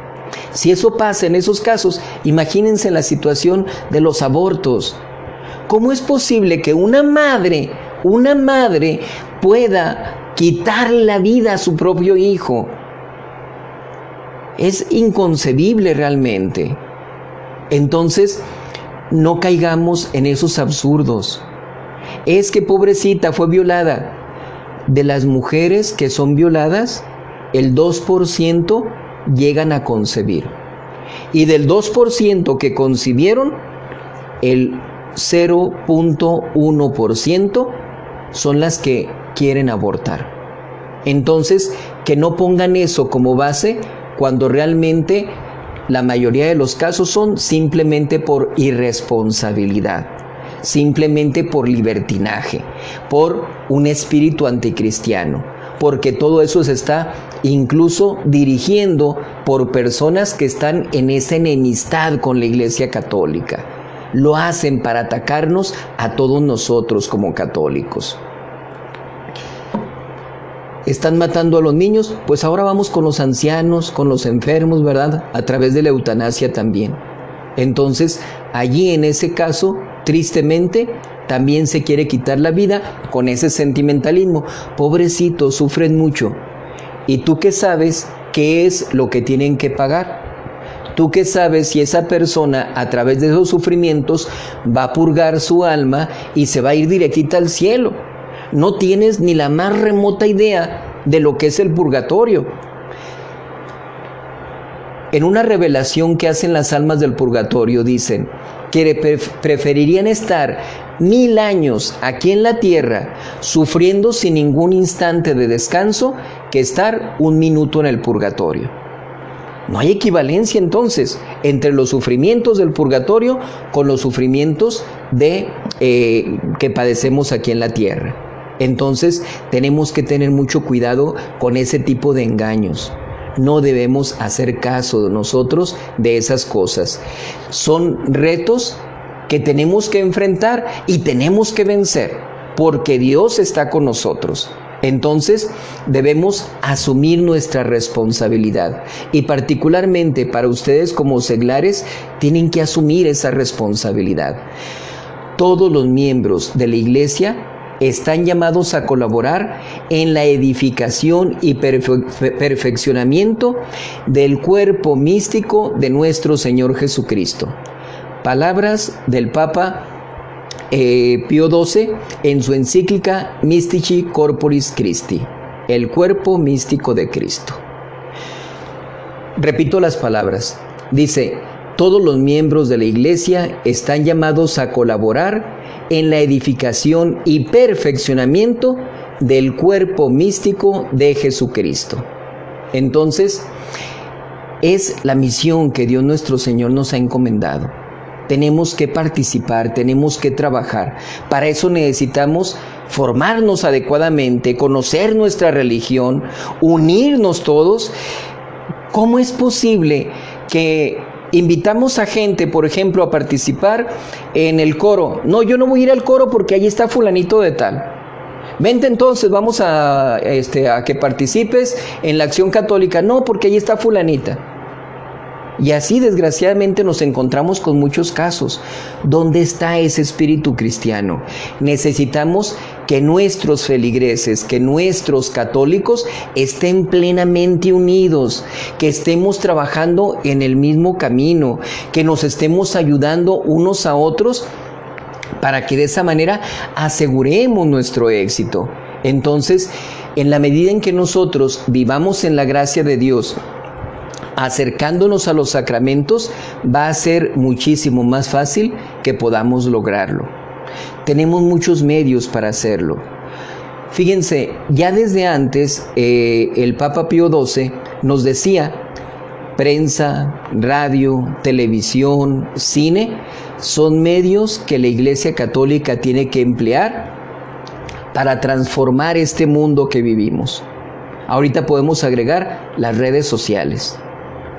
Si eso pasa en esos casos, imagínense la situación de los abortos. ¿Cómo es posible que una madre, una madre pueda quitar la vida a su propio hijo? Es inconcebible realmente. Entonces, no caigamos en esos absurdos. Es que pobrecita fue violada. De las mujeres que son violadas, el 2% llegan a concebir. Y del 2% que concibieron, el 0.1% son las que quieren abortar. Entonces, que no pongan eso como base cuando realmente la mayoría de los casos son simplemente por irresponsabilidad, simplemente por libertinaje, por un espíritu anticristiano, porque todo eso se está incluso dirigiendo por personas que están en esa enemistad con la Iglesia Católica. Lo hacen para atacarnos a todos nosotros como católicos están matando a los niños, pues ahora vamos con los ancianos, con los enfermos, ¿verdad? A través de la eutanasia también. Entonces, allí en ese caso, tristemente, también se quiere quitar la vida con ese sentimentalismo. Pobrecitos, sufren mucho. ¿Y tú qué sabes qué es lo que tienen que pagar? ¿Tú qué sabes si esa persona a través de esos sufrimientos va a purgar su alma y se va a ir directita al cielo? no tienes ni la más remota idea de lo que es el purgatorio. En una revelación que hacen las almas del purgatorio dicen que preferirían estar mil años aquí en la tierra sufriendo sin ningún instante de descanso que estar un minuto en el purgatorio. No hay equivalencia entonces entre los sufrimientos del purgatorio con los sufrimientos de, eh, que padecemos aquí en la tierra. Entonces tenemos que tener mucho cuidado con ese tipo de engaños. No debemos hacer caso nosotros de esas cosas. Son retos que tenemos que enfrentar y tenemos que vencer, porque Dios está con nosotros. Entonces debemos asumir nuestra responsabilidad y particularmente para ustedes como seglares tienen que asumir esa responsabilidad. Todos los miembros de la iglesia están llamados a colaborar en la edificación y perfeccionamiento del cuerpo místico de nuestro Señor Jesucristo. Palabras del Papa eh, Pío XII en su encíclica Mystici Corporis Christi, el cuerpo místico de Cristo. Repito las palabras. Dice, todos los miembros de la Iglesia están llamados a colaborar en la edificación y perfeccionamiento del cuerpo místico de Jesucristo. Entonces, es la misión que Dios nuestro Señor nos ha encomendado tenemos que participar, tenemos que trabajar. Para eso necesitamos formarnos adecuadamente, conocer nuestra religión, unirnos todos. ¿Cómo es posible que invitamos a gente, por ejemplo, a participar en el coro? No, yo no voy a ir al coro porque ahí está fulanito de tal. Vente entonces, vamos a, este, que participes en la acción católica. No, porque ahí está fulanita. Y así desgraciadamente nos encontramos con muchos casos. ¿Dónde está ese espíritu cristiano? Necesitamos que nuestros feligreses, que nuestros católicos estén plenamente unidos, que estemos trabajando en el mismo camino, que nos estemos ayudando unos a otros para que de esa manera aseguremos nuestro éxito. Entonces, en la medida en que nosotros vivamos en la gracia de Dios, acercándonos a los sacramentos, va a ser muchísimo más fácil que podamos lograrlo. Tenemos muchos medios para hacerlo. Fíjense, ya desde antes eh, el Papa Pío XII nos decía, prensa, radio, televisión, cine, son medios que la Iglesia Católica tiene que emplear para transformar este mundo que vivimos. Ahorita podemos agregar las redes sociales.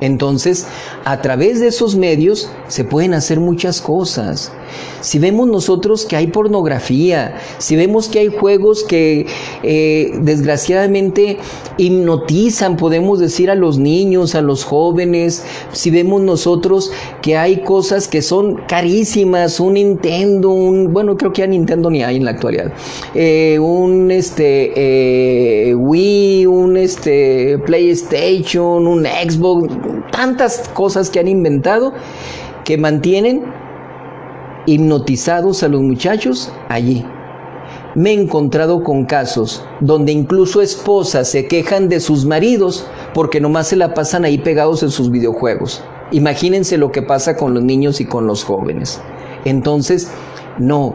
Entonces, a través de esos medios se pueden hacer muchas cosas. Si vemos nosotros que hay pornografía, si vemos que hay juegos que eh, desgraciadamente hipnotizan, podemos decir, a los niños, a los jóvenes, si vemos nosotros que hay cosas que son carísimas, un Nintendo, un, bueno, creo que ya Nintendo ni hay en la actualidad, eh, un este, eh, Wii, un este, PlayStation, un Xbox, tantas cosas que han inventado que mantienen hipnotizados a los muchachos allí. Me he encontrado con casos donde incluso esposas se quejan de sus maridos porque nomás se la pasan ahí pegados en sus videojuegos. Imagínense lo que pasa con los niños y con los jóvenes. Entonces, no,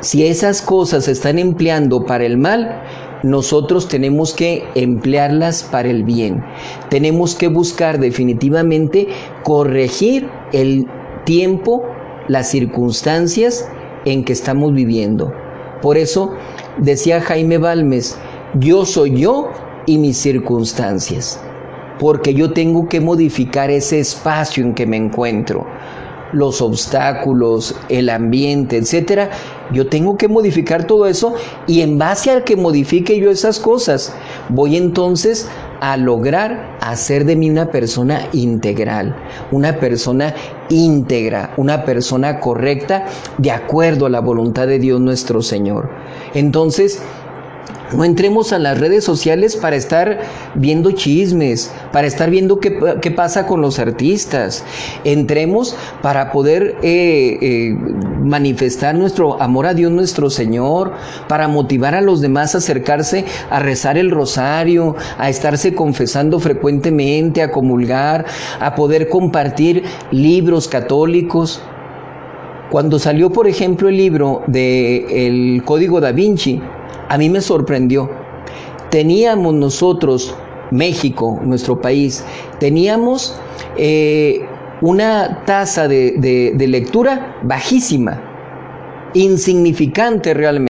si esas cosas se están empleando para el mal, nosotros tenemos que emplearlas para el bien. Tenemos que buscar definitivamente corregir el tiempo las circunstancias en que estamos viviendo. Por eso decía Jaime Balmes, yo soy yo y mis circunstancias, porque yo tengo que modificar ese espacio en que me encuentro los obstáculos, el ambiente, etcétera, yo tengo que modificar todo eso y en base al que modifique yo esas cosas, voy entonces a lograr hacer de mí una persona integral, una persona íntegra, una persona correcta de acuerdo a la voluntad de Dios nuestro Señor. Entonces, no entremos a las redes sociales para estar viendo chismes, para estar viendo qué, pasa con los artistas. Entremos para poder eh, eh, manifestar nuestro amor a Dios nuestro Señor, para motivar a los demás a acercarse a rezar el rosario, a estarse confesando frecuentemente, a comulgar, a poder compartir libros católicos. Cuando salió, por ejemplo, el libro de El Código da Vinci, a mí me sorprendió. Teníamos nosotros México, nuestro país, teníamos eh, una tasa de, de lectura bajísima, insignificante realmente.